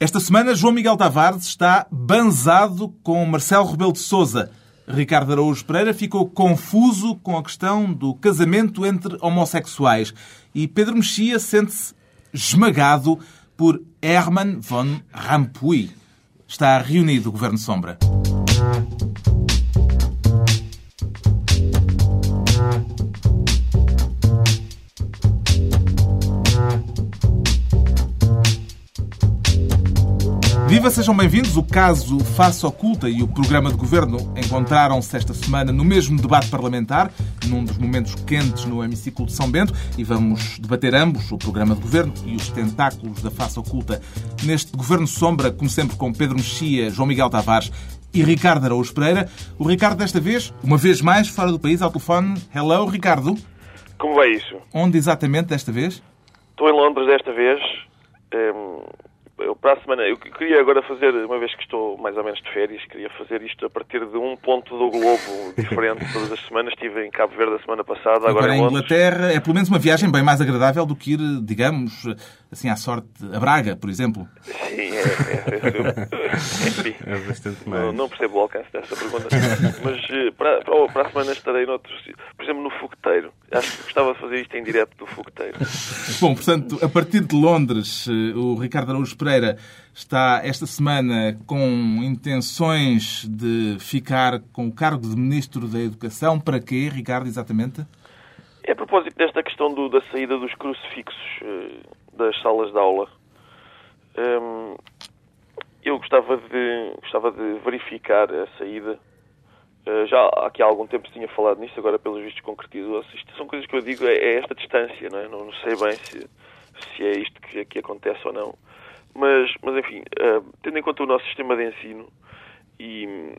Esta semana, João Miguel Tavares está banzado com Marcelo Rebelo de Sousa. Ricardo Araújo Pereira ficou confuso com a questão do casamento entre homossexuais. E Pedro Mexia sente-se esmagado por Herman von Rompuy. Está reunido o Governo Sombra. Viva, sejam bem-vindos. O caso Face Oculta e o programa de governo encontraram-se esta semana no mesmo debate parlamentar, num dos momentos quentes no hemiciclo de São Bento, e vamos debater ambos, o programa de governo e os tentáculos da Face Oculta, neste Governo Sombra, como sempre com Pedro Mexia, João Miguel Tavares e Ricardo Araújo Pereira. O Ricardo, desta vez, uma vez mais, fora do país, ao telefone. Hello, Ricardo. Como vai isso? Onde exatamente desta vez? Estou em Londres desta vez. Eu, para a semana, eu queria agora fazer, uma vez que estou mais ou menos de férias, queria fazer isto a partir de um ponto do globo diferente todas as semanas. Estive em Cabo Verde a semana passada, agora, Agora em Londres. Inglaterra é pelo menos uma viagem bem mais agradável do que ir, digamos, assim à sorte, a Braga, por exemplo. Sim, é, é, é, É bastante não, mais. não percebo o alcance dessa pergunta. Mas eh, para, para, a semana estarei noutro. Por exemplo, no Fogueteiro. Acho que gostava de fazer isto em direto do Fogueteiro. Bom, portanto, a partir de Londres, eh, o Ricardo Araújo Pereira está esta semana com intenções de ficar com o cargo de Ministro da Educação. Para quê, Ricardo, exatamente? É a propósito desta questão do- da saída dos crucifixos eh, das salas de aula. Hum, eu gostava de, gostava de verificar a saída. Eh, já aqui há algum tempo tinha falado nisso, agora pelos vistos concretizou-se. Isto são coisas que eu digo, é, é esta distância, não é? Não sei bem se, se é isto que, que acontece ou não. Mas, mas enfim, eh, tendo em conta o nosso sistema de ensino e,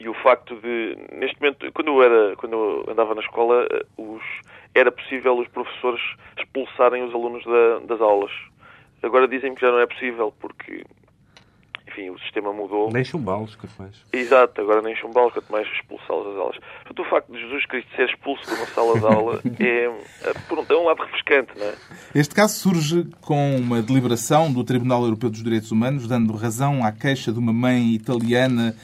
e o facto de, neste momento, quando eu, era, quando eu andava na escola, eh, os, era possível os professores expulsarem os alunos da- das aulas. Agora dizem que já não é possível, porque, enfim, o sistema mudou. Nem chumbalos, quanto mais. Exato, agora nem chumbá-los, quanto mais expulsá-los das aulas. Portanto, o facto de Jesus Cristo ser expulso de uma sala de aula é, é, por um, é um lado refrescante, não é? Este caso surge com uma deliberação do Tribunal Europeu dos Direitos Humanos, dando razão à queixa de uma mãe italiana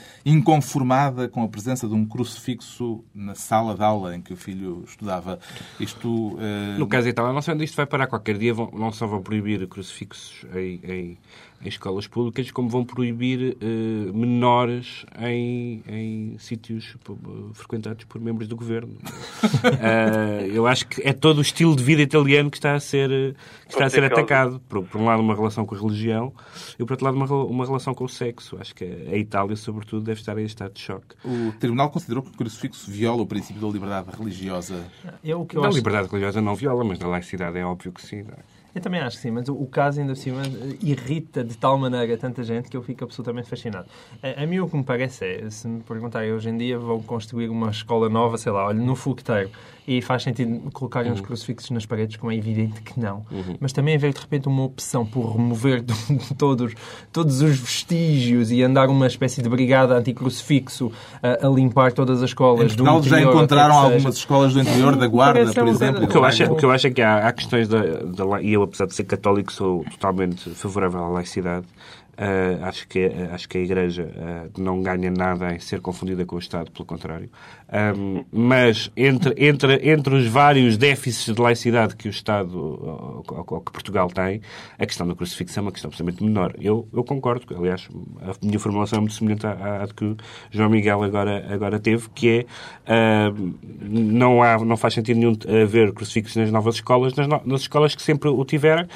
inconformada com a presença de um crucifixo na sala de aula em que o filho estudava. Isto. eh, No caso Itália, não sei onde isto vai parar. Qualquer dia vão- não só vão proibir crucifixos em, em- em escolas públicas, como vão proibir eh, menores em, em sítios p- frequentados por membros do governo. Eh, eu acho que é todo o estilo de vida italiano que está a ser, eh, que está a ser atacado. Por, por um lado, uma relação com a religião e, por outro lado, uma, uma relação com o sexo. Acho que a Itália, sobretudo, deve estar em estado de choque. O Tribunal considerou que o crucifixo viola o princípio da liberdade religiosa. Eu, o que eu, a acho, liberdade religiosa não viola, mas na laicidade é óbvio que sim. não é? Eu também acho que sim, mas o, caso ainda por cima irrita de tal maneira tanta gente que eu fico absolutamente fascinado. A, a mim o que me parece é, se me perguntarem hoje em dia, vão construir uma escola nova, sei lá, olha, no fogueteiro, e faz sentido colocarem Uhum. os crucifixos nas paredes, como é evidente que não. Mas também haver de repente uma opção por remover do- todos, todos os vestígios e andar uma espécie de brigada anti-crucifixo a, a limpar todas as Em escolas do Portugal já interior, que encontraram algumas escolas do interior da Guarda, por exemplo. O que eu acho, é- o que eu acho é que há, há questões da, da e eu, apesar de ser católico, sou totalmente favorável à laicidade. Ah, acho, que, acho que a Igreja ah, não ganha nada em ser confundida com o Estado, pelo contrário. Ahm, mas entre, entre, entre os vários déficits de laicidade que o Estado, ou, ou- ou que Portugal tem, a questão da crucifixo é uma questão absolutamente menor. Eu, eu concordo, aliás, a minha formulação é muito semelhante à, à que o João Miguel agora, agora teve, que é ah, não, há, não faz sentido nenhum haver crucifixos nas novas escolas, nas, no- nas escolas que sempre o tiverem.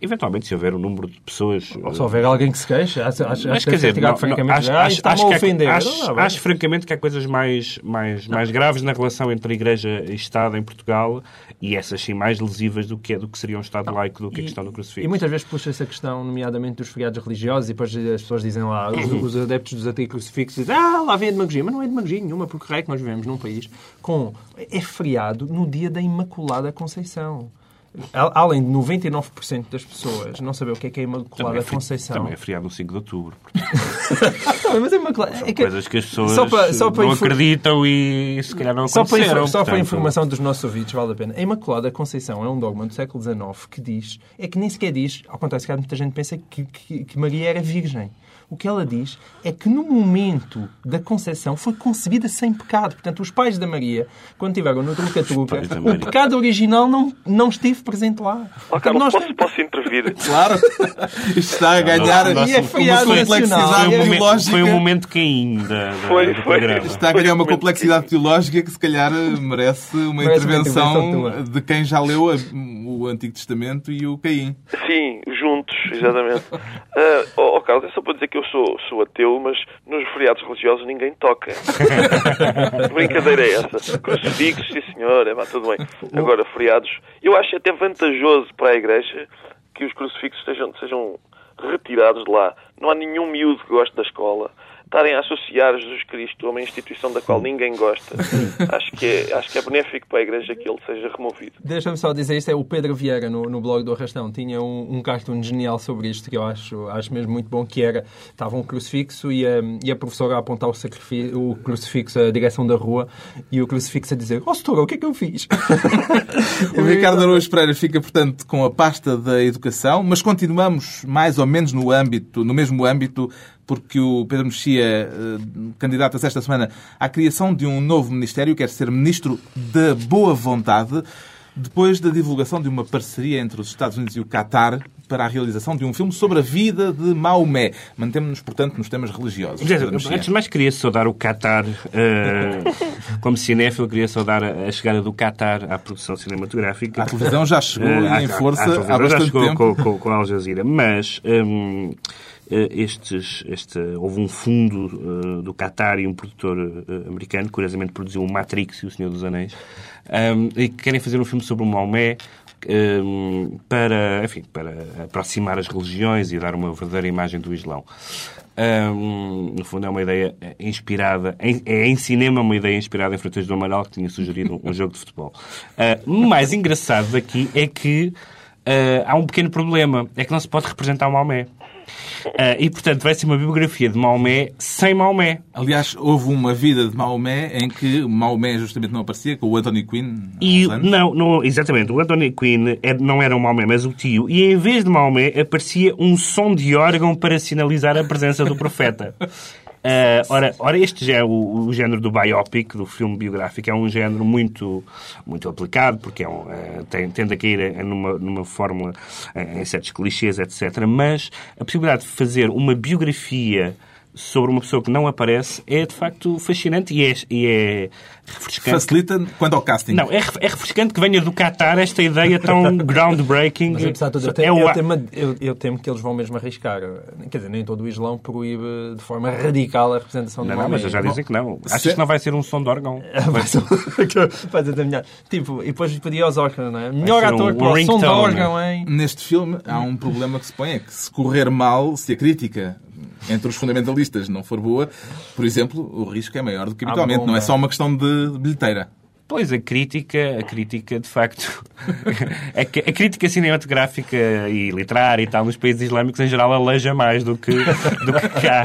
Eventualmente, se houver um número de pessoas. Ou se houver alguém que se queixa, acho, acho, Mas quer que dizer, não- francamente acho, já, acho, acho a que há- ofender. acho- Não, não, acho francamente que há coisas mais, mais, mais graves na relação entre a Igreja e Estado em Portugal e essas sim mais lesivas do que, é- do que seria um Estado laico do que a questão do crucifixo. E muitas vezes puxa essa questão, nomeadamente dos feriados religiosos, e depois as pessoas dizem lá, os, os adeptos dos anticrucifixos dizem, ah, lá vem a demagogia. Mas não é demagogia nenhuma, porque raio que nós vivemos num país com... É feriado no dia da Imaculada Conceição. Além de 99% das pessoas não saber o que é que é a Imaculada Também é, Conceição. também é feriado no 5 de outubro. Não, mas a Imaculada- é que- Coisas que as pessoas Só para- só para não infor- acreditam e se calhar não Só para, aconteceram. só para informação dos nossos ouvintes, vale a pena. A Imaculada Conceição é um dogma do século XIX que diz, é que nem sequer diz, ao contrário, se calhar muita gente pensa que, que- que Maria era virgem. O que ela diz é que no momento da concepção foi concebida sem pecado. Portanto, os pais da Maria, quando tiveram no da o pecado original não, não esteve presente lá. Portanto, Carlos, nós posso, posso intervir? Claro. Isto está a ganhar Nosso- E é uma complexidade. Foi um, momento, teológica. foi um momento Caim da, da, Foi, do foi. programa. Está a ganhar uma complexidade teológica que se calhar merece uma Merece uma intervenção intervenção tua. de quem já leu a- o Antigo Testamento e o Caim. Sim, juntos, exatamente. Ah, ó ó, Carlos, é só para dizer que eu sou, sou ateu, mas nos feriados religiosos ninguém toca. Que brincadeira é essa? Crucifixos, sim senhor, é, tudo bem. Agora, feriados, eu acho até vantajoso para a Igreja que os crucifixos sejam, sejam retirados de lá. Não há nenhum miúdo que goste da escola. Estarem a associar Jesus Cristo a uma instituição da qual ninguém gosta. Acho que é, acho que é benéfico para a Igreja que ele seja removido. Deixa-me só dizer isto, é o Pedro Vieira no, no blog do Arrastão tinha um, um cartoon genial sobre isto que eu acho, acho mesmo muito bom, que era, estava um crucifixo e a, e a professora a apontar o, o crucifixo à direção da rua e o crucifixo a dizer, oh setora, o que é que eu fiz? O Ricardo Araújo Pereira fica, portanto, com a pasta da educação, mas continuamos mais ou menos no âmbito, no mesmo âmbito, porque o Pedro Mexia eh, candidata-se esta semana à criação de um novo ministério, quer ser ministro da boa vontade, depois da divulgação de uma parceria entre os Estados Unidos e o Qatar para a realização de um filme sobre a vida de Maomé. Mantemos-nos, portanto, nos temas religiosos. Mexia. antes de mais, queria saudar o Qatar, eh, como cinéfilo, queria saudar a, a chegada do Qatar à produção cinematográfica. A televisão já chegou à- em à- força à televisão há já bastante chegou tempo. Com, com, com a Al Jazeera. Mas hum, eh, estes, este, houve um fundo eh, do Qatar e um produtor eh, americano, curiosamente produziu o Matrix e o Senhor dos Anéis, hum, e que querem fazer um filme sobre o Maomé hum, para, enfim, para aproximar as religiões e dar uma verdadeira imagem do Islão. Hum, no fundo é uma ideia eh, inspirada, em, é em cinema uma ideia inspirada em Freitas do Amaral, que tinha sugerido um, um jogo de futebol. O mais engraçado daqui é que ah, há um pequeno problema, é que não se pode representar o Maomé. Ah, e, portanto, vai ser uma biografia de Maomé sem Maomé. Aliás, houve uma vida de Maomé em que Maomé justamente não aparecia, com o Anthony Quinn. E, não, não, exatamente, o Anthony Quinn é- não era o Maomé, mas o tio. E em vez de Maomé aparecia um som de órgão para sinalizar a presença do profeta. Ah, ora, ora, este já é o, o género do biopic, do filme biográfico, é um género muito, muito aplicado, porque é um, eh, tem, tende a cair eh, numa, numa fórmula, eh, em certos clichês, etc. Mas a possibilidade de fazer uma biografia sobre uma pessoa que não aparece é de facto fascinante e é, e é refrescante. Facilita quanto ao casting. Não, é, é refrescante que venha do Qatar esta ideia tão groundbreaking. Mas apesar de tudo, eu, É eu, temo, eu, eu temo que eles vão mesmo arriscar. Quer dizer, nem todo o Islão proíbe de forma radical a representação Não, do não, mas já dizem que não. Achas se- que não vai ser um som de órgão? Vai ser- vai ser melhor. Tipo, e depois pedir aos Oscars, não é? Melhor ator um para o som de órgão, hein? Neste filme há um problema que se põe, é que se correr mal, se a crítica entre os fundamentalistas não for boa, por exemplo, o risco é maior do que Ah, habitualmente. não é só uma questão de bilheteira. Pois, a crítica, a crítica de facto, a, a crítica cinematográfica e literária e tal nos países islâmicos em geral aleja mais do que, do que cá.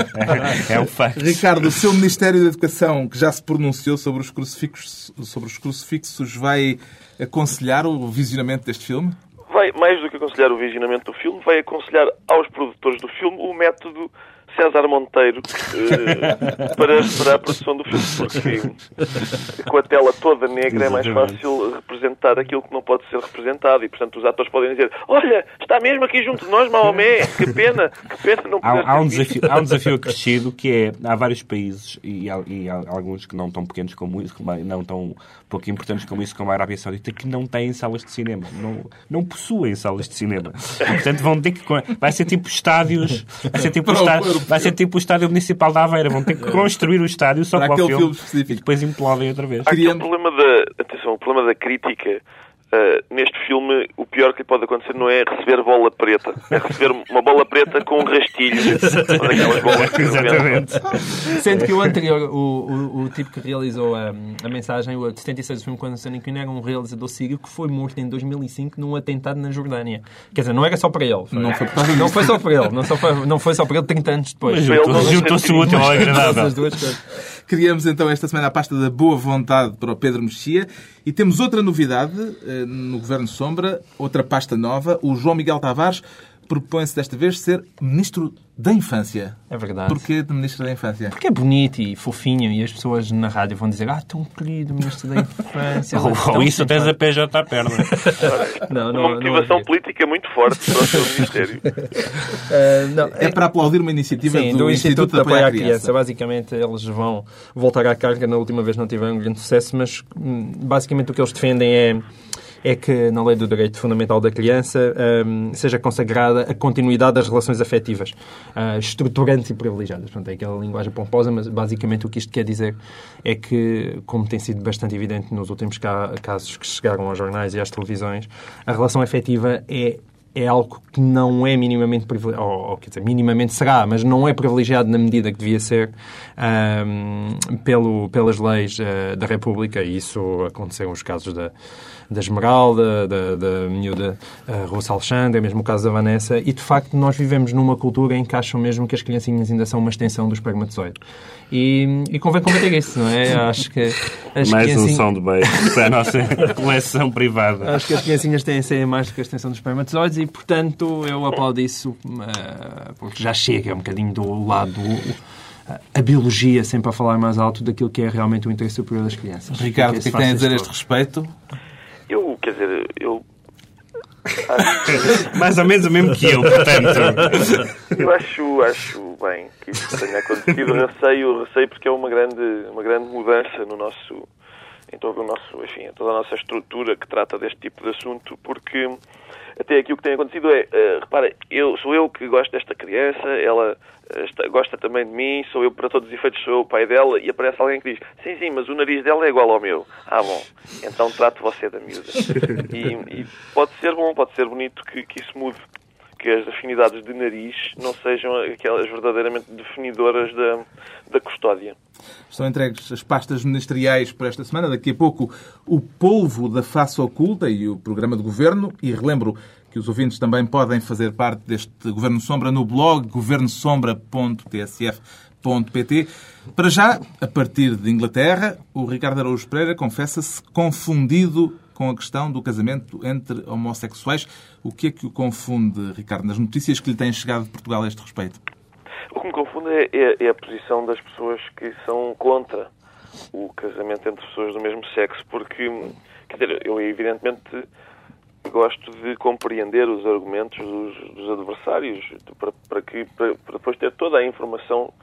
É um facto. Ricardo, o seu Ministério da Educação, que já se pronunciou sobre os crucifixos, sobre os crucifixos vai aconselhar o visionamento deste filme? Vai, mais do que aconselhar o visionamento do filme, vai aconselhar aos produtores do filme o método César Monteiro eh, para, para a produção do filme, porque com a tela toda negra é mais Exatamente. fácil representar aquilo que não pode ser representado e, portanto, os atores podem dizer olha, está mesmo aqui junto de nós Maomé, que pena, que pena não poder Há, há um ter visto." desafio, há um desafio acrescido que é, há vários países e, há- e há alguns que não tão pequenos como isso, não tão pouco importantes como isso, como a Arábia Saudita, que não têm salas de cinema. Não, não possuem salas de cinema. E, portanto, vão ter que... Vai ser tipo estádios... Vai ser tipo, o O vai ser tipo o estádio municipal da Aveira. Vão ter que construir o estádio só Para para, o aquele filme, filme específico. e depois implodem outra vez. Há aquele problema da, atenção, o problema da crítica Uh, neste filme, o pior que lhe pode acontecer não é receber bola preta, é receber uma bola preta com um rastilho. Daquelas bolas que Exatamente. Sendo que o anterior, o, o, o tipo que realizou a, a mensagem, o de 76 do filme Quando Sonic Queen, era um realizador sírio que foi morto em 2005 num atentado na Jordânia. Quer dizer, não era só para ele. Não foi causa Não foi só para ele. Não, só foi, não foi só para ele 30 anos depois. Para juntou-se o útil ao agradável. Criamos então esta semana a pasta da boa vontade para o Pedro Mexia e temos outra novidade eh, no Governo Sombra, outra pasta nova. O João Miguel Tavares propõe-se desta vez ser Ministro da Infância. É verdade. Porquê de Ministro da Infância? Porque é bonito e fofinho e as pessoas na rádio vão dizer ah, tão querido, ministro da infância. é Ou, ou isso tens a simpático." PJ à perna. Não, Uma não, não motivação havia. política muito forte para o seu Ministério. Ah, não, É para aplaudir uma iniciativa Sim, do, do Instituto, Instituto de Apoio à Criança. Criança. Basicamente, eles vão voltar à carga. Na última vez não tiveram grande sucesso, mas hum, basicamente o que eles defendem é, é que na lei do direito fundamental da criança hum, seja consagrada a continuidade das relações afetivas, ah, estruturantes e privilegiadas. Portanto, é aquela linguagem pomposa, mas basicamente o que isto quer dizer é que, como tem sido bastante evidente nos últimos ca- casos que chegaram aos jornais e às televisões, a relação afetiva é é algo que não é minimamente privilegiado, ou, quer dizer, minimamente será, mas não é privilegiado na medida que devia ser ahm, pelo, pelas leis ah, da República, e isso aconteceu nos casos da, da Esmeralda, da, da miúda uh, Russa Alexandre, mesmo o caso da Vanessa, e de facto nós vivemos numa cultura em que acham mesmo que as criancinhas ainda são uma extensão do espermatozoide. E, e convém combater isso, não é? Acho que as Mais um criancinhas- soundbait para a nossa coleção privada. Acho que as criancinhas têm a ser mais do que a extensão dos espermatozoides e, portanto, eu aplaudo isso eh, porque já chega um bocadinho do lado a biologia sempre a falar mais alto daquilo que é realmente o interesse superior das crianças. Ricardo, o que é que tem a dizer a este respeito? Eu, quer dizer, eu Mais ou menos o mesmo que eu, portanto. Eu acho, acho bem que isso tenha acontecido. Receio, receio porque é uma grande, uma grande mudança no nosso, em todo o nosso, enfim, em toda a nossa estrutura que trata deste tipo de assunto, porque até aqui o que tem acontecido é, eh, repara, eu, sou eu que gosto desta criança, ela eh, está- gosta também de mim, sou eu, para todos os efeitos, sou o pai dela, e aparece alguém que diz, sim, sim, mas o nariz dela é igual ao meu. Ah, bom, então trato você da miúda. E, e pode ser bom, pode ser bonito que, que isso mude que as afinidades de nariz não sejam aquelas verdadeiramente definidoras da, da custódia. Estão entregues as pastas ministeriais por esta semana. Daqui a pouco, o polvo da face oculta e o programa de governo. E relembro que os ouvintes também podem fazer parte deste Governo Sombra no blog governosombra.tsf.pt. Para já, a partir de Inglaterra, o Ricardo Araújo Pereira confessa-se confundido com a questão do casamento entre homossexuais. O que é que o confunde, Ricardo, nas notícias que lhe têm chegado de Portugal a este respeito? O que me confunde é, é- é a posição das pessoas que são contra o casamento entre pessoas do mesmo sexo, porque, quer dizer, eu evidentemente gosto de compreender os argumentos dos, dos adversários para, para que, para, para depois ter toda a informação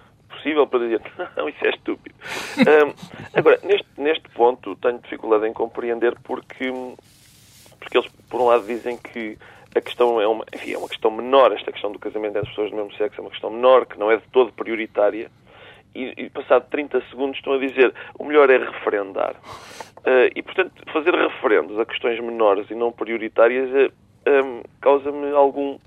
possível para dizer não, isso é estúpido. Agora, neste, neste ponto, tenho dificuldade em compreender porque porque eles, por um lado, dizem que a questão é uma, enfim, é uma questão menor, esta questão do casamento entre pessoas do mesmo sexo é uma questão menor, que não é de todo prioritária, e, e passado 30 segundos estão a dizer o melhor é referendar. Eh, e, portanto, fazer referendos a questões menores e não prioritárias eh, ehm, causa-me algum,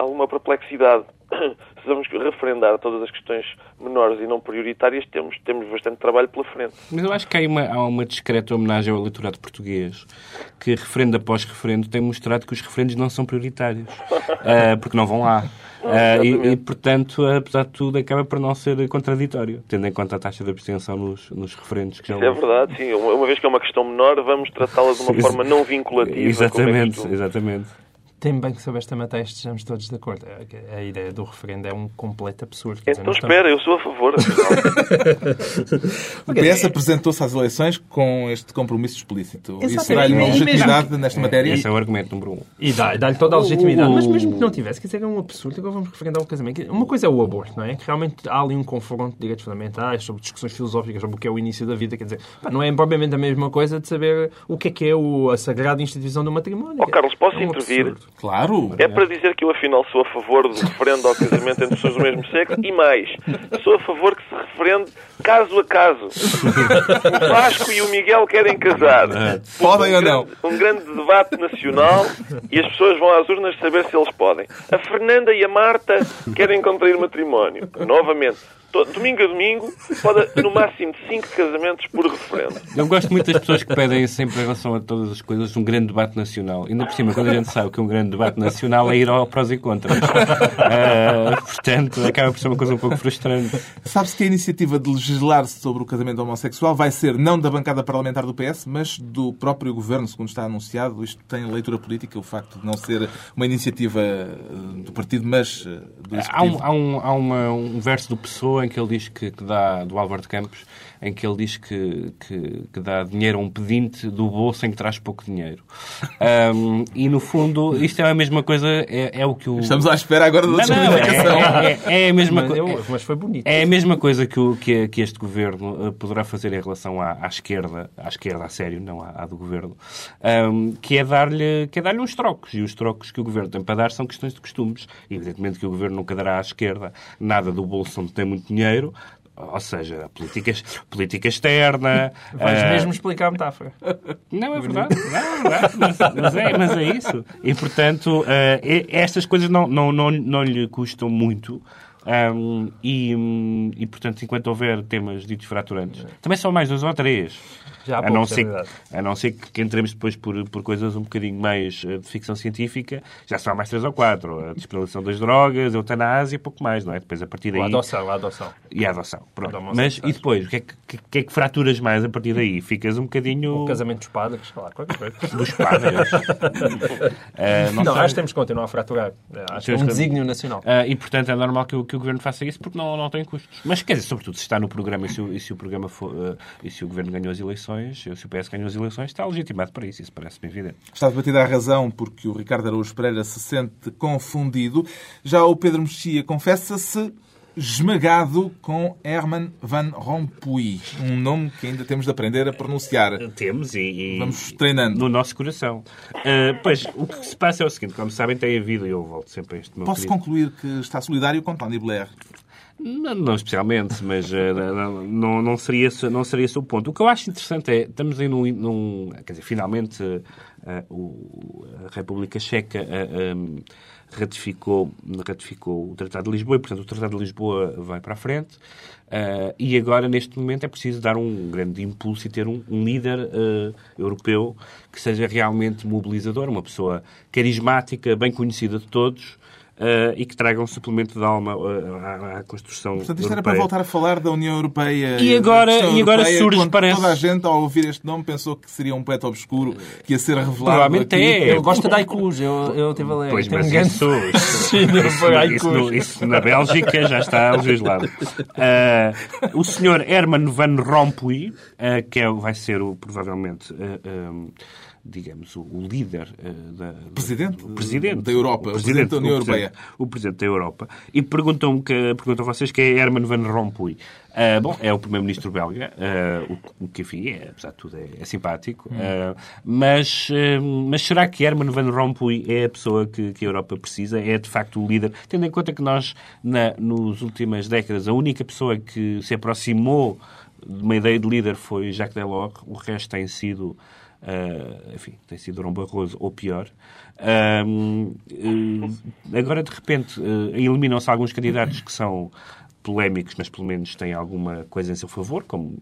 alguma perplexidade. Se vamos referendar todas as questões menores e não prioritárias, temos, temos bastante trabalho pela frente. Mas eu acho que há uma, há uma discreta homenagem ao eleitorado português que, referendo após referendo, tem mostrado que os referendos não são prioritários. Ah, porque não vão lá. Ah, e, e, portanto, apesar de tudo, acaba por não ser contraditório, tendo em conta a taxa de abstenção nos, nos referendos que já Isso é verdade, sim. Uma, uma vez que é uma questão menor, vamos tratá-la de uma forma não vinculativa. é Exatamente, costume. exatamente. Tem bem que sobre esta matéria estejamos todos de acordo. A, a ideia do referendo é um completo absurdo. Quer dizer, Então nós estamos- espera, eu sou a favor. O PS apresentou-se às eleições com este compromisso explícito. Isso Exatamente. será-lhe uma E mesmo- legitimidade nesta matéria? Esse é o argumento número um. E dá- dá-lhe toda a legitimidade. Mas mesmo que não tivesse, quer dizer, é um absurdo. Agora vamos referendar o casamento. Uma coisa é o aborto, não é? Que realmente há ali um confronto de direitos fundamentais, sobre discussões filosóficas, sobre o que é o início da vida. Quer dizer, pá, não é propriamente a mesma coisa de saber o que é que é o- a sagrada instituição do matrimónio. Ó, Carlos, posso É um intervir? absurdo. Claro. É para dizer que eu, afinal, sou a favor do referendo ao casamento entre pessoas do mesmo sexo e mais, sou a favor que se referende caso a caso. O Vasco e o Miguel querem casar. Podem um ou não? grande- Um grande debate nacional e as pessoas vão às urnas saber se eles podem. A Fernanda e a Marta querem contrair matrimónio. Novamente. To- Domingo a domingo, pode no máximo cinco casamentos por referendo. Eu gosto muito das pessoas que pedem sempre em relação a todas as coisas um grande debate nacional. Ainda por cima, quando a gente sabe que um grande debate nacional é ir ao prós e contras. Ah, portanto, acaba por ser uma coisa um pouco frustrante. Sabe-se que a iniciativa de legislar sobre o casamento homossexual vai ser não da bancada parlamentar do PS, mas do próprio governo, segundo está anunciado. Isto tem leitura política, o facto de não ser uma iniciativa eh, do partido, mas eh, do Há, um, executivo. há, um, há uma- um verso do Pessoa em que ele diz que, que dá, do Álvaro de Campos, em que ele diz que, que, que dá dinheiro a um pedinte do bolso em que traz pouco dinheiro. Ahm, e no fundo, isto é a mesma coisa, é, é o que o. Estamos à espera agora da Não, não, descodificação. é, é- é a mesma coisa. eu- mas foi bonito. É a mesma coisa que, o- que, que este governo eh, poderá fazer em relação à, à esquerda, à esquerda a sério, não à, à do governo, ahm, que é dar-lhe que é dar-lhe uns trocos. E os trocos que o governo tem para dar são questões de costumes. E, evidentemente que o governo nunca dará à esquerda nada do bolso onde tem muito dinheiro. Ou seja, política, política externa. Vais ah, mesmo explicar a metáfora. não, é verdade. Não, é verdade. Mas, mas é, mas é isso. E, portanto, e- estas coisas não, não, não, não lhe custam muito. Ahm, e, e, portanto, enquanto houver temas ditos fraturantes, também são mais dois ou três. Já a, não é ser, verdade. a não ser que, que entremos depois por, por coisas um bocadinho mais eh, de ficção científica, já são mais três ou quatro. A despenalização das drogas, a eutanásia e pouco mais, não é? Depois, a partir daí... A adoção, a adoção. E a adoção. Pronto. Da Mas e depois? O que é que, que, que é que fraturas mais a partir daí? Ficas um bocadinho... O casamento dos padres, sei lá, qualquer coisa. dos padres. Eh, Não, sei. acho que temos que continuar a fraturar. Acho que é um que- desígnio nacional. Ah, e, portanto, é normal que o, que o Governo faça isso porque não, não tem custos. Mas, quer dizer, sobretudo, se está no programa e se o, e se o, programa for, ah, e se o Governo ganhou as eleições, se o PS ganhou as eleições, está legitimado para isso. Isso parece-me evidente. Está debatida a razão porque o Ricardo Araújo Pereira se sente confundido. Já o Pedro Mexia confessa-se esmagado com Herman Van Rompuy, um nome que ainda temos de aprender a pronunciar. Temos e, e- Vamos treinando. no nosso coração. Ah, pois, o que se passa é o seguinte, como sabem, tem havido, e eu volto sempre a este meu Posso querido- concluir que está solidário com Tony Blair? Não, não especialmente, mas eh, não, não, seria esse, não seria esse o ponto. O que eu acho interessante é, estamos aí num... num quer dizer, finalmente o, a República Checa eh, em, ratificou, ratificou o Tratado de Lisboa e, portanto, o Tratado de Lisboa vai para a frente. eh, e agora, neste momento, é preciso dar um grande impulso e ter um, um líder eh, europeu que seja realmente mobilizador, uma pessoa carismática, bem conhecida de todos, eh, e que traga um suplemento de alma eh, à, à construção Portanto, isto era europeia. para voltar a falar da União Europeia. E agora- e agora europeia, surge, parece- Toda a gente, ao ouvir este nome, pensou que seria um poeta obscuro que ia ser revelado. Provavelmente aqui. é. Eu gosto de haikus, eu, eu estive a ler. Pois, mas um isso, isso, isso, isso, haikus. no- isso na Bélgica já está legislado. Ah, o senhor Herman Van Rompuy, ah, que é, vai ser o, provavelmente, ah, ah, digamos, o, líder ah, da, Presidente o presidente da Europa, o presidente da União Europeia. O presidente da Europa. E perguntam, que, perguntam vocês que é Herman Van Rompuy. Ah, bom, é o primeiro-ministro belga, ah, o, o que, enfim, é, apesar de tudo, é, é simpático. Ah, mas, mas será que Herman Van Rompuy é a pessoa que, que a Europa precisa? É, de facto, o líder? Tendo em conta que nós, na, nas últimas décadas, a única pessoa que se aproximou de uma ideia de líder foi Jacques Delors, o resto tem sido... Uh, enfim, tem sido Durão Barroso ou pior. Um, uh, agora, de repente, uh, eliminam-se alguns candidatos que são polémicos, mas pelo menos têm alguma coisa em seu favor, como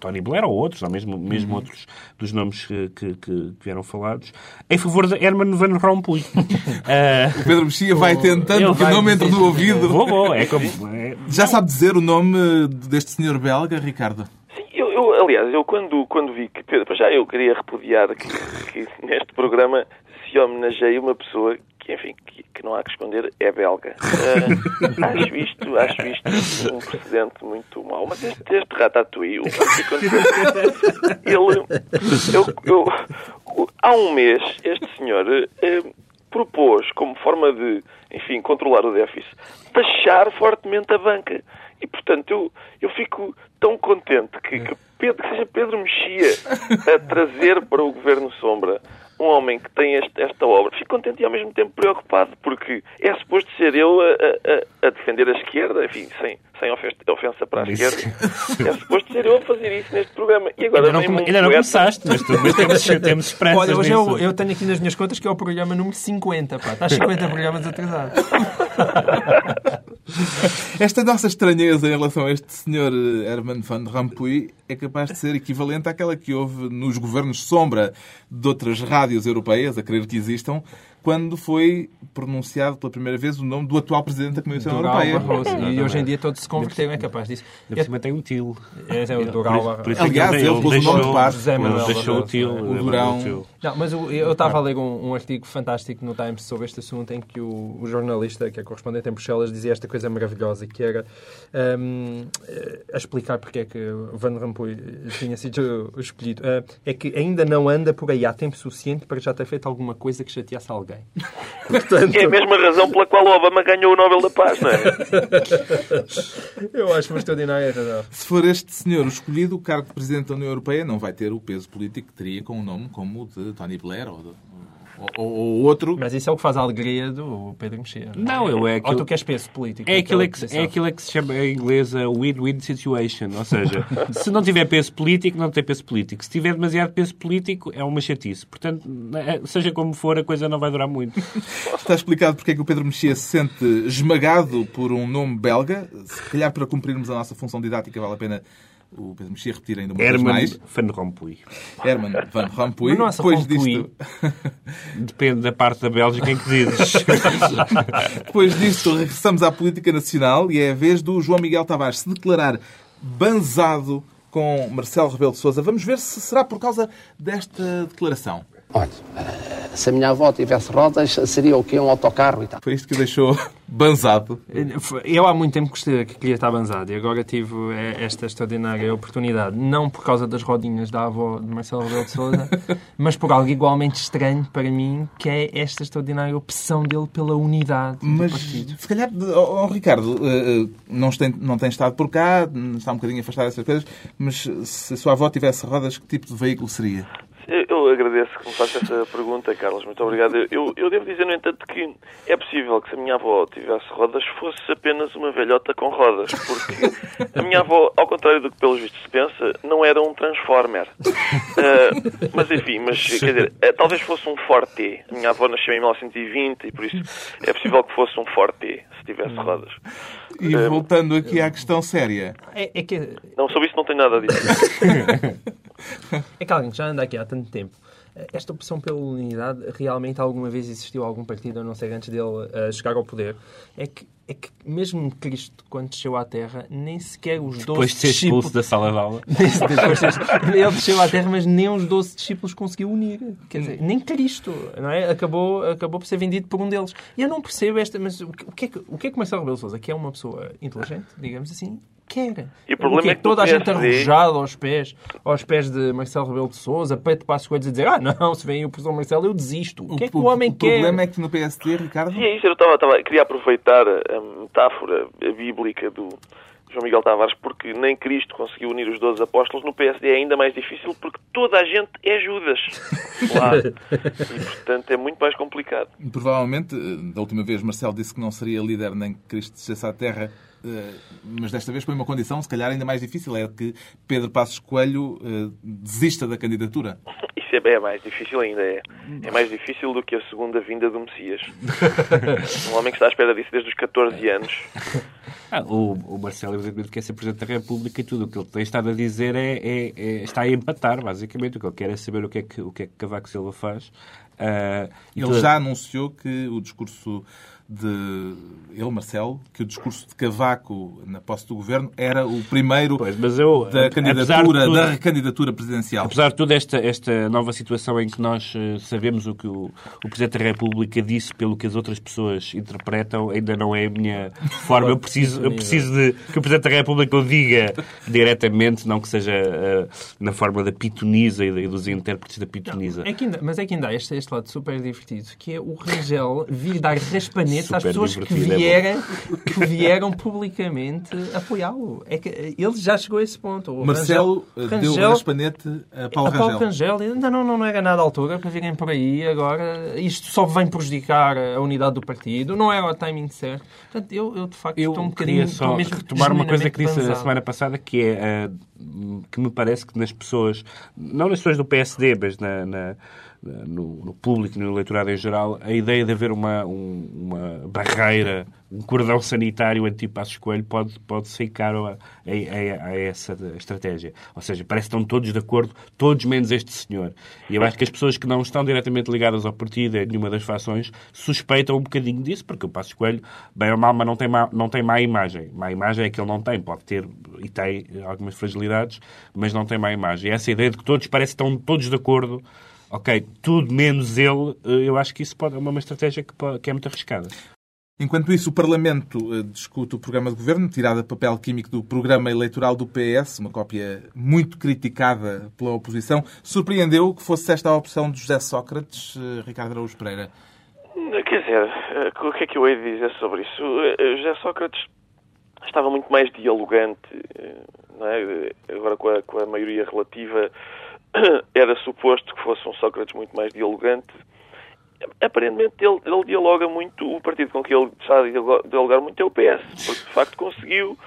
Tony Blair ou outros, ou mesmo, mesmo outros dos nomes que, que, que vieram falados, em favor de Herman Van Rompuy. Uh, O Pedro Mexia vai tentando que o nome entre no ouvido. vou, vou, é como... é- Já sabe dizer o nome deste senhor belga, Ricardo? Aliás, eu quando, quando vi que Pedro, já eu queria repudiar que, que neste programa se homenageia uma pessoa que, enfim, que, que não há que esconder, é belga. Ah, acho isto, acho isto um precedente muito mau. Mas este, este Ratatouille, o que aconteceu? Ele, eu, eu, há um mês, este senhor eh, propôs, como forma de, enfim, controlar o déficit, taxar fortemente a banca. E, portanto, eu, eu fico tão contente que, que, Pedro, que seja Pedro Mexia a trazer para o Governo Sombra um homem que tem este, esta obra, fico contente e ao mesmo tempo preocupado, porque é suposto ser eu a, a, a defender a esquerda, enfim, sem, sem ofensa para a esquerda. É suposto ser eu a fazer isso neste programa. E agora ainda não, um ainda não começaste, mas, tu, mas temos, temos esperanças Olha, hoje eu, eu tenho aqui nas minhas contas que é o programa número 50, pá. Estás 50 programas atrasados. Esta nossa estranheza em relação a este senhor eh, Herman Van Rompuy é capaz de ser equivalente àquela que houve nos governos sombra de outras rádios europeias, a crer que existam, quando foi pronunciado pela primeira vez o nome do atual Presidente da Comissão Dural Europeia. Barroso. E hoje em dia todos se converteram, é capaz disso. Por cima tem um til. É, é o Dural Barroso. é que Aliás, ele pôs o nome de parte. José Manuel Deixou o Barroso, til. é. O Durão. Não, mas o- eu estava a ler um, um artigo fantástico no Times sobre este assunto em que o, o jornalista, que é correspondente em Bruxelas, dizia esta coisa maravilhosa, que era hum, eh, a explicar porque é que Van Rompuy tinha sido escolhido. Eh, é que ainda não anda por aí há tempo suficiente para já ter feito alguma coisa que chateasse alguém. Portanto, É a mesma razão pela qual o Obama ganhou o Nobel da Paz, não é? eu acho extraordinário a razão. Se for este senhor o escolhido, o cargo de Presidente da União Europeia não vai ter o peso político que teria com um nome como o de Tony Blair ou, de- ou- ou- ou outro. Mas isso é o que faz a alegria do Pedro Mexia. Não, eu é Ou aquilo- tu queres peso político? É aquilo, é que, é aquilo é que se chama em inglês a win-win situation. Ou seja, se não tiver peso político, não tem peso político. Se tiver demasiado peso político, é uma chatice. Portanto, é- seja como for, a coisa não vai durar muito. Está explicado porque é que o Pedro Mexia se sente esmagado por um nome belga. Se calhar para cumprirmos a nossa função didática vale a pena o Pedro Mexia repetir ainda uma vez Herman mais. Van Rompuy. Herman Van Rompuy. Mas não é só Depois Rompuy. disto, Depende da parte da Bélgica em que dizes. depois disto, regressamos à política nacional e é a vez do João Miguel Tavares se declarar banzado com Marcelo Rebelo de Sousa. Vamos ver se será por causa desta declaração. Olha, eh, se a minha avó tivesse rodas, seria o quê? Um autocarro e tal. Foi isto que o deixou banzado. Eu há muito tempo gostei que queria estar banzado e agora tive eh, esta extraordinária oportunidade, não por causa das rodinhas da avó de Marcelo Rebelo de Sousa, mas por algo igualmente estranho para mim, que é esta extraordinária opção dele pela unidade do Mas, partido. se calhar, oh, oh, Ricardo, eh, não tem, não tem estado por cá, está um bocadinho afastado dessas coisas, mas se a sua avó tivesse rodas, que tipo de veículo seria? Eu, agradeço que me faça essa pergunta, Carlos. Muito obrigado. Eu, eu devo dizer, no entanto, que é possível que se a minha avó tivesse rodas, fosse apenas uma velhota com rodas. Porque a minha avó, ao contrário do que pelos vistos se pensa, não era um transformer. Ah, mas enfim, mas quer dizer, eh, talvez fosse um Forte. A minha avó nasceu em 1920 e por isso é possível que fosse um Forte, se tivesse rodas. E voltando aqui à questão séria, É, é que, Não, sobre isso não tenho nada a dizer. é que alguém que já anda aqui há tanto tempo. Esta opção pela unidade realmente alguma vez existiu algum partido, a não ser antes dele eh, chegar ao poder? É que, é que mesmo Cristo, quando desceu à Terra, nem sequer os Depois doze de ser discípulos... expulso da sala de aula. Depois de- ele desceu à Terra, mas nem os 12 discípulos conseguiu unir. Quer dizer, nem Cristo, não é? Acabou, acabou por ser vendido por um deles. E eu não percebo esta... Mas o que, o é que, o que é que Marcelo Rebelo de Sousa, que é uma pessoa inteligente, digamos assim, quer? E o problema quê? é que toda o a gente arrojada aos pés, aos pés de Marcelo Rebelo de Sousa, peito para as coisas a dizer ah, não, se vem o professor Marcelo, eu desisto. O que é que o, homem o quer? problema é que no PSD, Ricardo, Sim, é isso. Eu estava, estava, queria aproveitar a metáfora bíblica do João Miguel Tavares, porque nem Cristo conseguiu unir os 12 apóstolos. No PSD é ainda mais difícil porque toda a gente é Judas. Lá. E, portanto, é muito mais complicado. provavelmente, eh, da última vez Marcelo disse que não seria líder nem que Cristo descesse à terra, eh, mas desta vez foi uma condição, se calhar ainda mais difícil, é que Pedro Passos Coelho eh, desista da candidatura. Isso é mais difícil ainda. É, é mais difícil do que a segunda vinda do Messias. Um homem que está à espera disso desde os 14 anos. Ah, o, o Marcelo, evidentemente, quer ser Presidente da República e tudo o que ele tem estado a dizer é, é- é- está a empatar, basicamente. O que ele quer é saber o que é que, o que, é que Cavaco Silva faz. E Ele toda- já anunciou que o discurso de ele, Marcelo, que o discurso de Cavaco na posse do governo era o primeiro Pois, mas eu, da candidatura, tudo- da recandidatura presidencial. Apesar de toda esta, esta nova situação em que nós eh, sabemos o que o, o Presidente da República disse pelo que as outras pessoas interpretam, ainda não é a minha forma. Eu preciso, eu preciso de que o Presidente da República o diga diretamente, não que seja eh, na forma da pitonisa e, dos intérpretes da pitonisa. É que ainda, mas é que ainda há este, este lado super divertido, que é o Rangel vir dar raspanete conheço as super pessoas que é vieram, que vieram publicamente apoiá-lo. É que eh, ele já chegou a esse ponto. O Marcelo eh, Rangel- deu Rangel- raspanete a Paulo a Paulo Rangel. Rangel ainda não, não, não era nada à altura para virem por aí agora. Isto só vem prejudicar a unidade do partido. Não era o timing certo. Portanto, eu, eu de facto Eu estou um bocadinho... queria só retomar uma coisa que disse a semana passada, que é ah, que me parece que nas pessoas, não nas pessoas do PSD, mas na, na- no, no público, no eleitorado em geral, a ideia de haver uma, um- uma barreira, um cordão sanitário anti-Passos Coelho pode, pode ser caro a, a- a- essa estratégia. Ou seja, parece que estão todos de acordo, todos menos este senhor. E eu acho que as pessoas que não estão diretamente ligadas ao partido, em nenhuma das fações, suspeitam um bocadinho disso, porque o Passos Coelho, bem ou mal, mas não tem má, não tem má imagem. Má imagem é que ele não tem, pode ter e tem algumas fragilidades, mas não tem má imagem. E essa ideia de que todos parecem que estão todos de acordo, ok, tudo menos ele, eh, eu acho que isso pode, é uma estratégia que, que é muito arriscada. Enquanto isso, o Parlamento eh, discute o programa de governo, tirado a papel químico do programa eleitoral do PS, uma cópia muito criticada pela oposição. Surpreendeu que fosse esta a opção de José Sócrates, eh, Ricardo Araújo Pereira? Quer dizer, eh, o que é que eu hei de dizer sobre isso? Eh, José Sócrates estava muito mais dialogante, eh, é? Eh, agora com a, com a maioria relativa era suposto que fosse um Sócrates muito mais dialogante. Aparentemente ele, ele dialoga muito, o partido com que ele está a dialogar- muito é o PS, porque de facto conseguiu.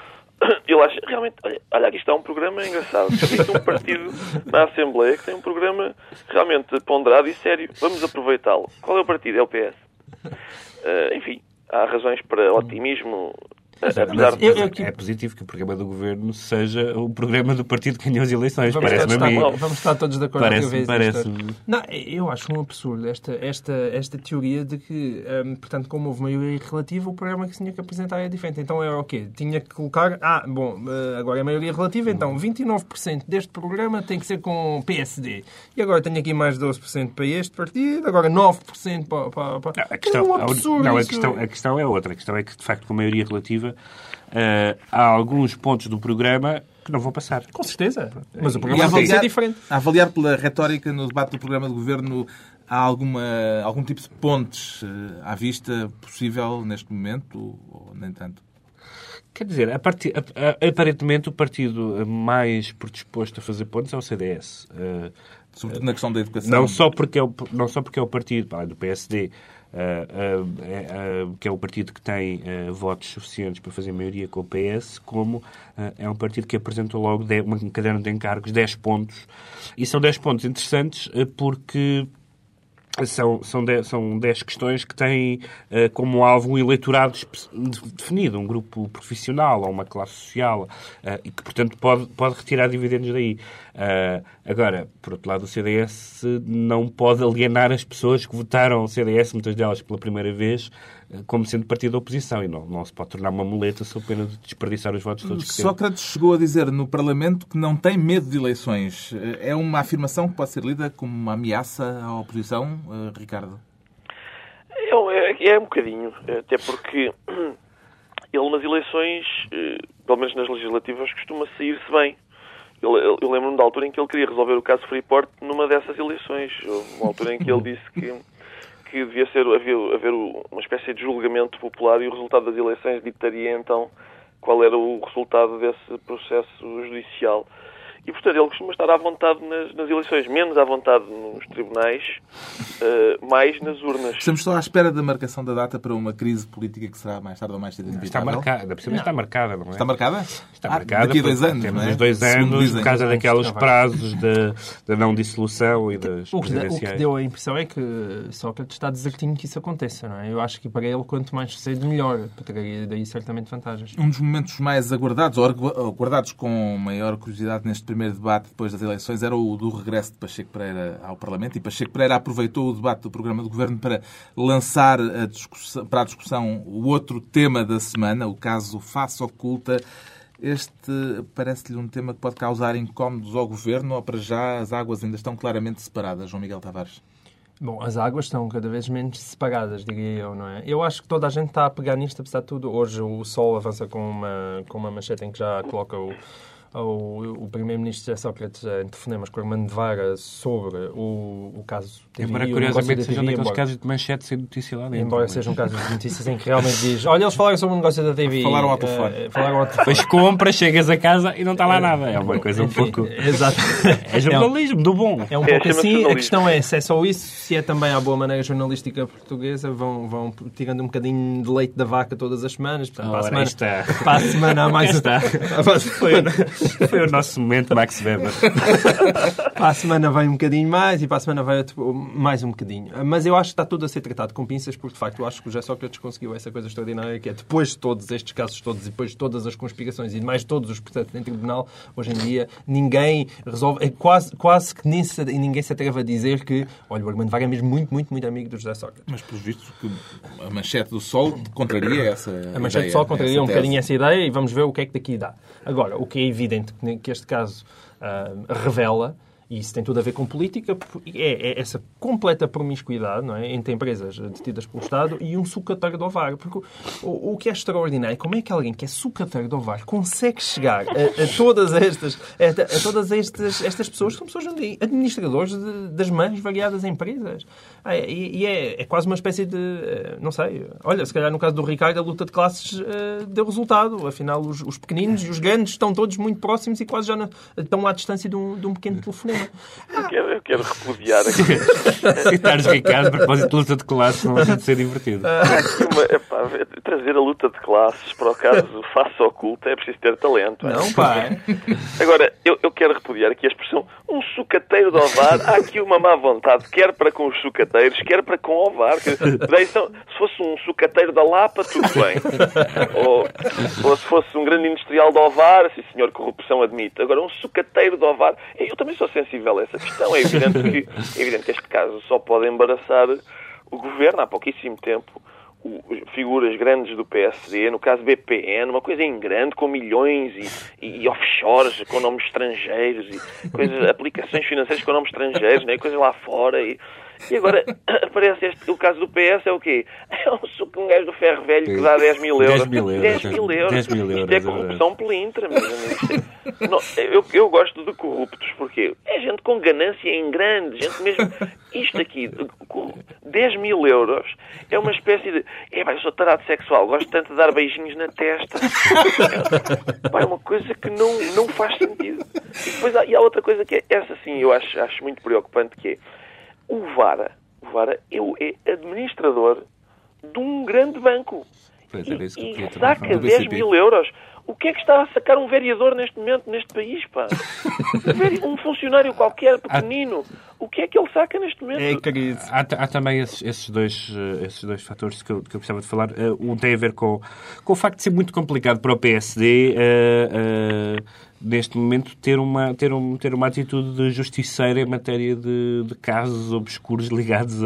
Ele acha, realmente, olha, olha, aqui está um programa engraçado. Existe um partido na Assembleia que tem um programa realmente ponderado e sério. Vamos aproveitá-lo. Qual é o partido? É o PS. Eh, enfim, há razões para otimismo, apesar de... eu- eu- É positivo que o programa do governo seja o programa do partido que ganhou as eleições. Vamos, Parece-me a mim. vamos estar todos de acordo Parece- vez parece-. Não, eu acho um absurdo esta, esta, esta teoria de que, hum, portanto, como houve maioria relativa, o programa que se tinha que apresentar é diferente. Então era o quê? Tinha que colocar, ah, bom, eh, agora é maioria relativa, então 29% deste programa tem que ser com PSD. E agora tenho aqui mais 12% para este partido, agora 9% para... para, para... Não, a questão, é um absurdo não, a questão, a questão é outra. A questão é que, de facto, com a maioria relativa, eh, há alguns pontos do programa que não vão passar. Com certeza. Mas o programa que ser avaliar, diferente. a avaliar pela retórica no debate do programa de governo, há alguma, algum tipo de pontes eh, à vista possível neste momento ou nem tanto? Quer dizer, a parti- a- a- aparentemente o partido mais predisposto a fazer pontos é o CDS. Eh, Sobretudo na questão da educação. Não só porque é o, não só porque é o partido, para além do PSD, que é o partido que tem eh, votos suficientes para fazer maioria com o PS, como eh, é um partido que apresentou logo um caderno de encargos, 10 pontos. E são 10 pontos interessantes eh, porque são, são, 10, são 10 questões que têm eh, como alvo um eleitorado de- definido, um grupo profissional ou uma classe social, eh, e que, portanto, pode, pode retirar dividendos daí. Eh, agora, por outro lado, o CDS não pode alienar as pessoas que votaram o CDS, muitas delas pela primeira vez, como sendo partido da oposição, e não, não se pode tornar uma muleta sob pena de desperdiçar os votos todos que teve. Sócrates chegou a dizer no Parlamento que não tem medo de eleições. É uma afirmação que pode ser lida como uma ameaça à oposição, eh, Ricardo? É, um- é, é um bocadinho, até porque ele nas eleições, eh, pelo menos nas legislativas, costuma sair-se bem. Eu lembro-me da altura em que ele queria resolver o caso Freeport numa dessas eleições. Uma altura em que ele disse que, que devia ser haver, haver uma espécie de julgamento popular e o resultado das eleições ditaria então qual era o resultado desse processo judicial. E, portanto, ele costuma estar à vontade nas, nas eleições, menos à vontade nos tribunais, eh, mais nas urnas. Estamos só à espera da marcação da data para uma crise política que será mais tarde ou mais cedo Está marcada, está marcada, não é? Está marcada? Está Ah, marcada. Daqui a dois anos, Temos não é? dois anos dizem. por causa daqueles prazos da da não dissolução e das O que, o que deu a impressão é que Sócrates está desertinho que isso aconteça, não é? Eu acho que para ele, quanto mais cedo, melhor. Traria daí certamente vantagens. Um dos momentos mais aguardados, ou agu- aguardados com maior curiosidade neste primeiro debate depois das eleições, era o do regresso de Pacheco Pereira ao Parlamento. E Pacheco Pereira aproveitou o debate do programa do Governo para lançar a discussão- para a discussão o outro tema da semana, o caso Face Oculta. Este parece-lhe um tema que pode causar incómodos ao Governo ou para já as águas ainda estão claramente separadas, João Miguel Tavares? Bom, as águas estão cada vez menos separadas, diria eu, não é? Eu acho que toda a gente está a pegar nisto, apesar de tudo. Hoje o Sol avança com uma, com uma manchete em que já coloca o, o, o Primeiro-Ministro José Sócrates em telefonemas com o Armando de Vara sobre o, o caso TV, Embora curiosamente sejam daqueles embora- casos de manchete sem notícia lá dentro. Embora não é? sejam casos de notícias em que realmente diz olha, eles falaram sobre o negócio da TV. Falaram ao eh, telefone. falaram ao telefone. Depois compras, chegas a casa e não está lá nada. É uma coisa um pouco... Exato. É jornalismo, do bom. É um É, pouco assim. A questão é se é só isso, se é também à boa maneira jornalística portuguesa, vão, vão tirando um bocadinho de leite da vaca todas as semanas. Portanto, para, a semana, está. para a semana há mais Está. Foi, Foi o nosso momento, Max Weber. para a semana vai um bocadinho mais e para a semana vai outro- mais um bocadinho. Mas eu acho que está tudo a ser tratado com pinças, porque de facto eu acho que o José Sócrates conseguiu essa coisa extraordinária que é depois de todos estes casos todos e depois de todas as conspirações e de mais todos os processos em tribunal, hoje em dia ninguém resolve, é quase, quase que nem se, ninguém se atreve a dizer que, olha, o Armando Vaga é mesmo muito, muito, muito amigo do José Sócrates. Mas, pelos vistos, que a manchete do Sol contraria essa A manchete ideia, só contraria um bocadinho essa ideia e vamos ver o que é que daqui dá. Agora, o que é evidente que- que este caso ah, revela, e isso tem tudo a ver com política, é, é essa completa promiscuidade não é? entre empresas detidas pelo Estado e um sucateiro do ovar. Porque o, o que é extraordinário é como é que alguém que é sucateiro do ovar consegue chegar a, a todas estas a, a todas estas, estas pessoas que são pessoas administradores de- das mais variadas empresas. Ah, e e é, é quase uma espécie de, eh, não sei, olha, se calhar no caso do Ricardo a luta de classes eh, deu resultado. Afinal, os, os pequeninos e os grandes estão todos muito próximos e quase já na- estão à distância de um, de um pequeno telefonema. Eu quero, eu quero repudiar aqui. Citares Ricardo, a propósito de luta de classe, não deixa de ser divertido. Aqui uma- epá, trazer a luta de classes para o caso face oculta é preciso ter talento. é? Não, pá. Agora, eu, eu quero repudiar aqui a expressão um sucateiro de ovar. Há aqui uma má vontade, quer para com os sucateiros, quer para com o ovar. Que, daí se fosse um sucateiro da Lapa, tudo bem. Ou, ou se fosse um grande industrial de ovar, sim senhor, corrupção admite. Agora, um sucateiro de ovar, eu também sou sensível a essa questão. É evidente que, é evidente que este caso só pode embaraçar o governo há pouquíssimo tempo. o- figuras grandes do PSD, no caso BPN, uma coisa em grande, com milhões e, e offshores com nomes estrangeiros e coisas, aplicações financeiras com nomes estrangeiros, né? coisas lá fora. E, e agora aparece este, o caso do PS é o quê? É um, suco- um gajo do ferro velho que dá 10 mil euros. 10 mil euros, 10 mil euros. 10 mil euros, Isto é corrupção pelintra, meus amigos. Não, eu, eu gosto de corruptos, porque é gente com ganância em grande, gente mesmo. Isto aqui, de- com 10 mil euros, é uma espécie de. É, vai, eu sou tarado sexual, gosto tanto de dar beijinhos na testa. É, é uma coisa que não, não faz sentido. E depois há, e há outra coisa que é, essa sim eu acho, acho muito preocupante, que é o Vara. O Vara é, o- é administrador de um grande banco. Pois era isso que eu E, e saca falar. Do 10 BCP. mil euros. O que é que está a sacar um vereador neste momento, neste país, pá? Um funcionário qualquer, pequenino. O que é que ele saca neste momento? É crise. Há, há também esses, esses dois, eh, esses dois fatores que eu, que eu gostava de falar. Eh, um tem a ver com, com o facto de ser muito complicado para o PSD eh, eh, neste momento ter uma, ter, um, ter uma atitude de justiceira em matéria de, de casos obscuros ligados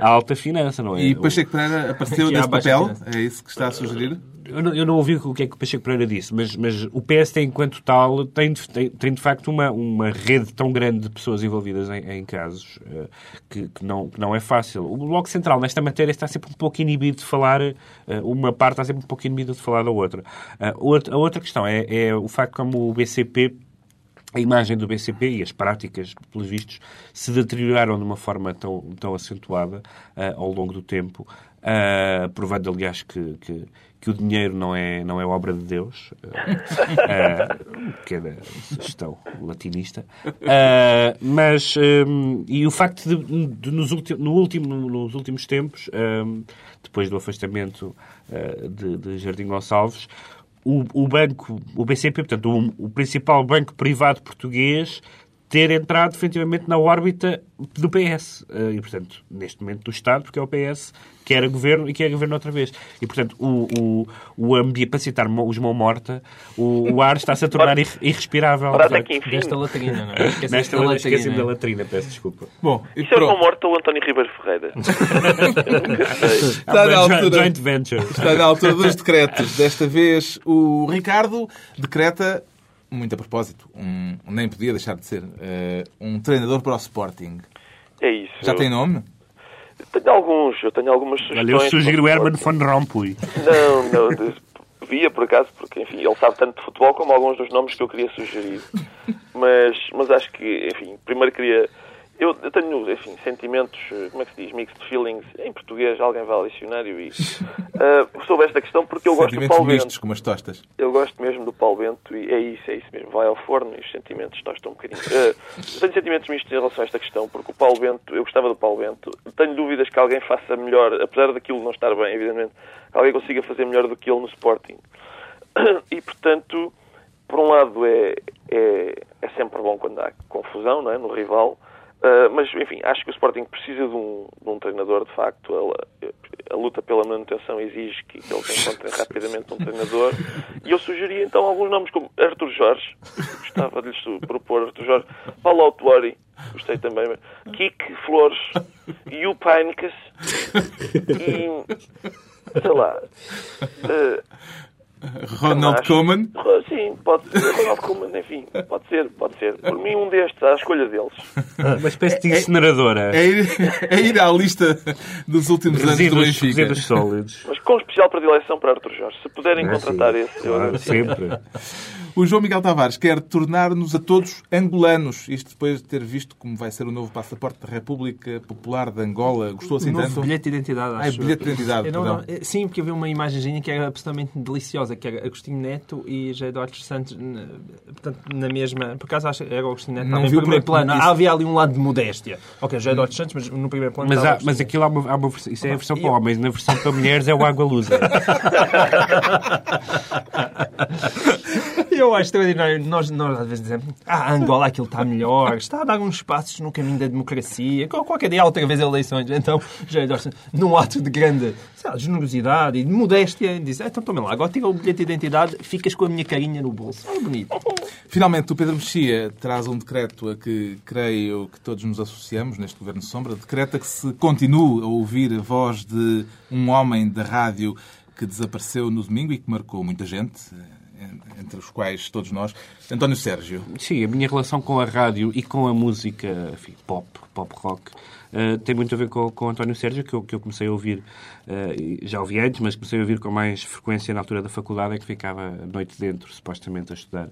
à, alta finança, não é? E Pacheco Pereira apareceu nesse papel? finança. É isso que está a sugerir? Eu não, eu não ouvi o que é que o Pacheco Pereira disse, mas, mas o PS tem, enquanto tal, tem, de- tem, tem de facto uma, uma rede tão grande de pessoas envolvidas em, em casos eh, que, que não, que não é fácil. O Bloco Central, nesta matéria, está sempre um pouco inibido de falar, eh, uma parte está sempre um pouco inibida de falar da outra. Outra- a outra questão é, é o facto como o BCP a imagem do BCP e as práticas, pelos vistos, se deterioraram de uma forma tão, tão acentuada ah, ao longo do tempo, ah, provando, aliás, que, que, que o dinheiro não é, não é obra de Deus, ah, ah, pequena sugestão latinista, Ah, mas, hum, e o facto de, de nos, ulti- no último, nos últimos tempos, hum, depois do afastamento ah, de, de Jardim Gonçalves, o, o banco, o BCP, portanto, o, o principal banco privado português, ter entrado definitivamente na órbita do PS. Eh, E, portanto, neste momento do Estado, porque é o PS que era governo e que é governo outra vez. E, portanto, o, o, o ambiente, para citar os mão morta, o, o ar está-se a tornar ir- irrespirável. Desta latrina, não é? Nesta da esqueci-me da latrina. latrina, peço desculpa. Bom, e Isso é o pronto. morto ou António Ribeiro Ferreira? Está na altura. Joint venture. Está na altura dos decretos. Desta vez, o Ricardo decreta, muito a propósito, um, nem podia deixar de ser, eh, um treinador para o Sporting. É isso. Já tem nome? Tenho alguns, eu tenho algumas sugestões. Olha, eu sugiro o Herman von Rompuy. Não, não. Via, por acaso, porque, enfim, ele sabe tanto de futebol como alguns dos nomes que eu queria sugerir. Mas, mas acho que, enfim, primeiro queria... Eu, eu tenho, enfim, sentimentos, eh, como é que se diz, mixed feelings, em português, alguém vai ao dicionário e... Uh, sobre esta questão porque eu gosto do Paulo mistos, Bento. como as tostas. Eu gosto mesmo do Paulo Bento e é isso, é isso mesmo. Vai ao forno e os sentimentos tostam um bocadinho. Uh, tenho sentimentos mistos em relação a esta questão, porque o Paulo Bento, eu gostava do Paulo Bento. Tenho dúvidas que alguém faça melhor, apesar daquilo não estar bem, evidentemente, que alguém consiga fazer melhor do que ele no Sporting. E, portanto, por um lado é, é, é sempre bom quando há confusão não é? no rival, Uh, mas, enfim, acho que o Sporting precisa de um, de um treinador, de facto. A, a, luta pela manutenção exige que, que ele encontre rapidamente um treinador. E eu sugeria, então, alguns nomes como Arthur Jorge. Gostava de lhes propor Arthur Jorge. Paulo Autuori. Gostei também. Kik Flores. Yu Painicas. E... Sei lá... Uh, Ronald Camacho. Koeman. Sim, pode ser. Ronald Koeman, enfim, pode ser, pode ser. Por mim, um destes, à escolha deles. Uma espécie de incineradora. É ir, é ir à lista dos últimos anos do Resíduos, Benfica. resíduos sólidos. Mas com especial predileção para Arthur Jorge. Se puderem Ah, contratar sim. esse, eu Claro, sempre. O João Miguel Tavares quer tornar-nos a todos angolanos. Isto depois de ter visto como vai ser o novo passaporte da República Popular de Angola. Gostou assim novo tanto? bilhete de identidade, Ah, é acho. bilhete de identidade, não- não- sim, porque eu vi uma imagenzinha que era absolutamente deliciosa, que era Agostinho Neto e José Eduardo Santos, portanto, na mesma... Por acaso, acho que era Agostinho Neto, Não viu primeiro porque plano. disse- Ah, havia ali um lado de modéstia. Ok, José Eduardo Santos, mas no primeiro plano Mas, há, mas aquilo há uma, há uma versão. Isso é a versão para eu- homens. Na versão para mulheres é o Água Lusa. Eu acho extraordinário. Nós, nós às vezes dizemos ah, Angola aquilo está melhor, está a dar uns passos no caminho da democracia. Qual- Qualquer dia outra vez eleições. Então, já num ato de grande lá, generosidade e de modéstia, diz: ah, então toma lá, agora tira o bilhete de identidade, ficas com a minha carinha no bolso. É bonito. Finalmente, o Pedro Mexia traz um decreto a que creio que todos nos associamos neste Governo Sombra. Decreta que se continue a ouvir a voz de um homem da rádio que desapareceu no domingo e que marcou muita gente, entre os quais todos nós, António Sérgio. Sim, a minha relação com a rádio e com a música enfim, pop, pop rock, eh, tem muito a ver com, com António Sérgio, que eu, que eu comecei a ouvir, já ouvi antes, mas comecei a ouvir com mais frequência na altura da faculdade, em que ficava a noite dentro, supostamente, a estudar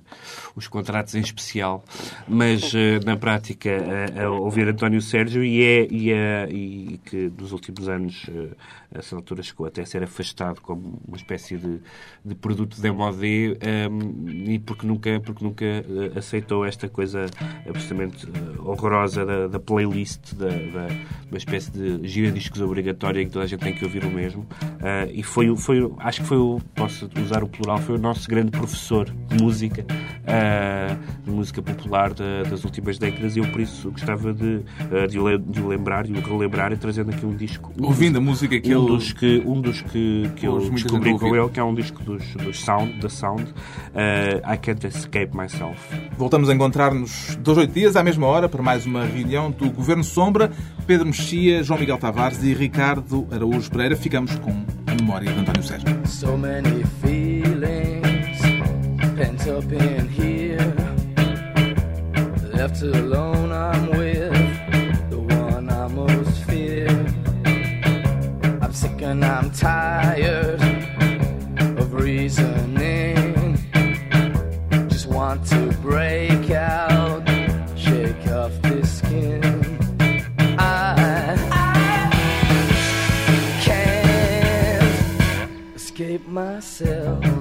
os contratos em especial, mas eh, na prática a, a ouvir António Sérgio e, é, e, é, e que nos últimos anos, eh, a essa altura, chegou até a ser afastado como uma espécie de, de produto de modé e porque nunca, porque nunca eh, aceitou esta coisa absolutamente eh, horrorosa da, da playlist, da, da, uma espécie de gira discos obrigatória que toda a gente tem que ouvir o mesmo. Ah, e foi, o- foi, acho que foi o, posso usar o plural, foi o nosso grande professor de música, ah, de música popular da- das últimas décadas e eu por isso gostava de, ah, de, o, de o lembrar e o relembrar e trazendo aqui um disco. um Ouvindo dos- a música que um ele- dos que um dos que, que eu descobri com ele, que é um disco dos, dos Sound, da Sound, I Can't Escape Myself. Voltamos a encontrar-nos dois, oito dias, à mesma hora, para mais uma reunião do Governo Sombra. Pedro Mexia, João Miguel Tavares e Ricardo Araújo Pereira. Ficamos com a memória de António Sérgio. So many feelings pent up in here. Left alone, I'm with the one I most fear. I'm sick and I'm tired of reasoning. Just want to myself.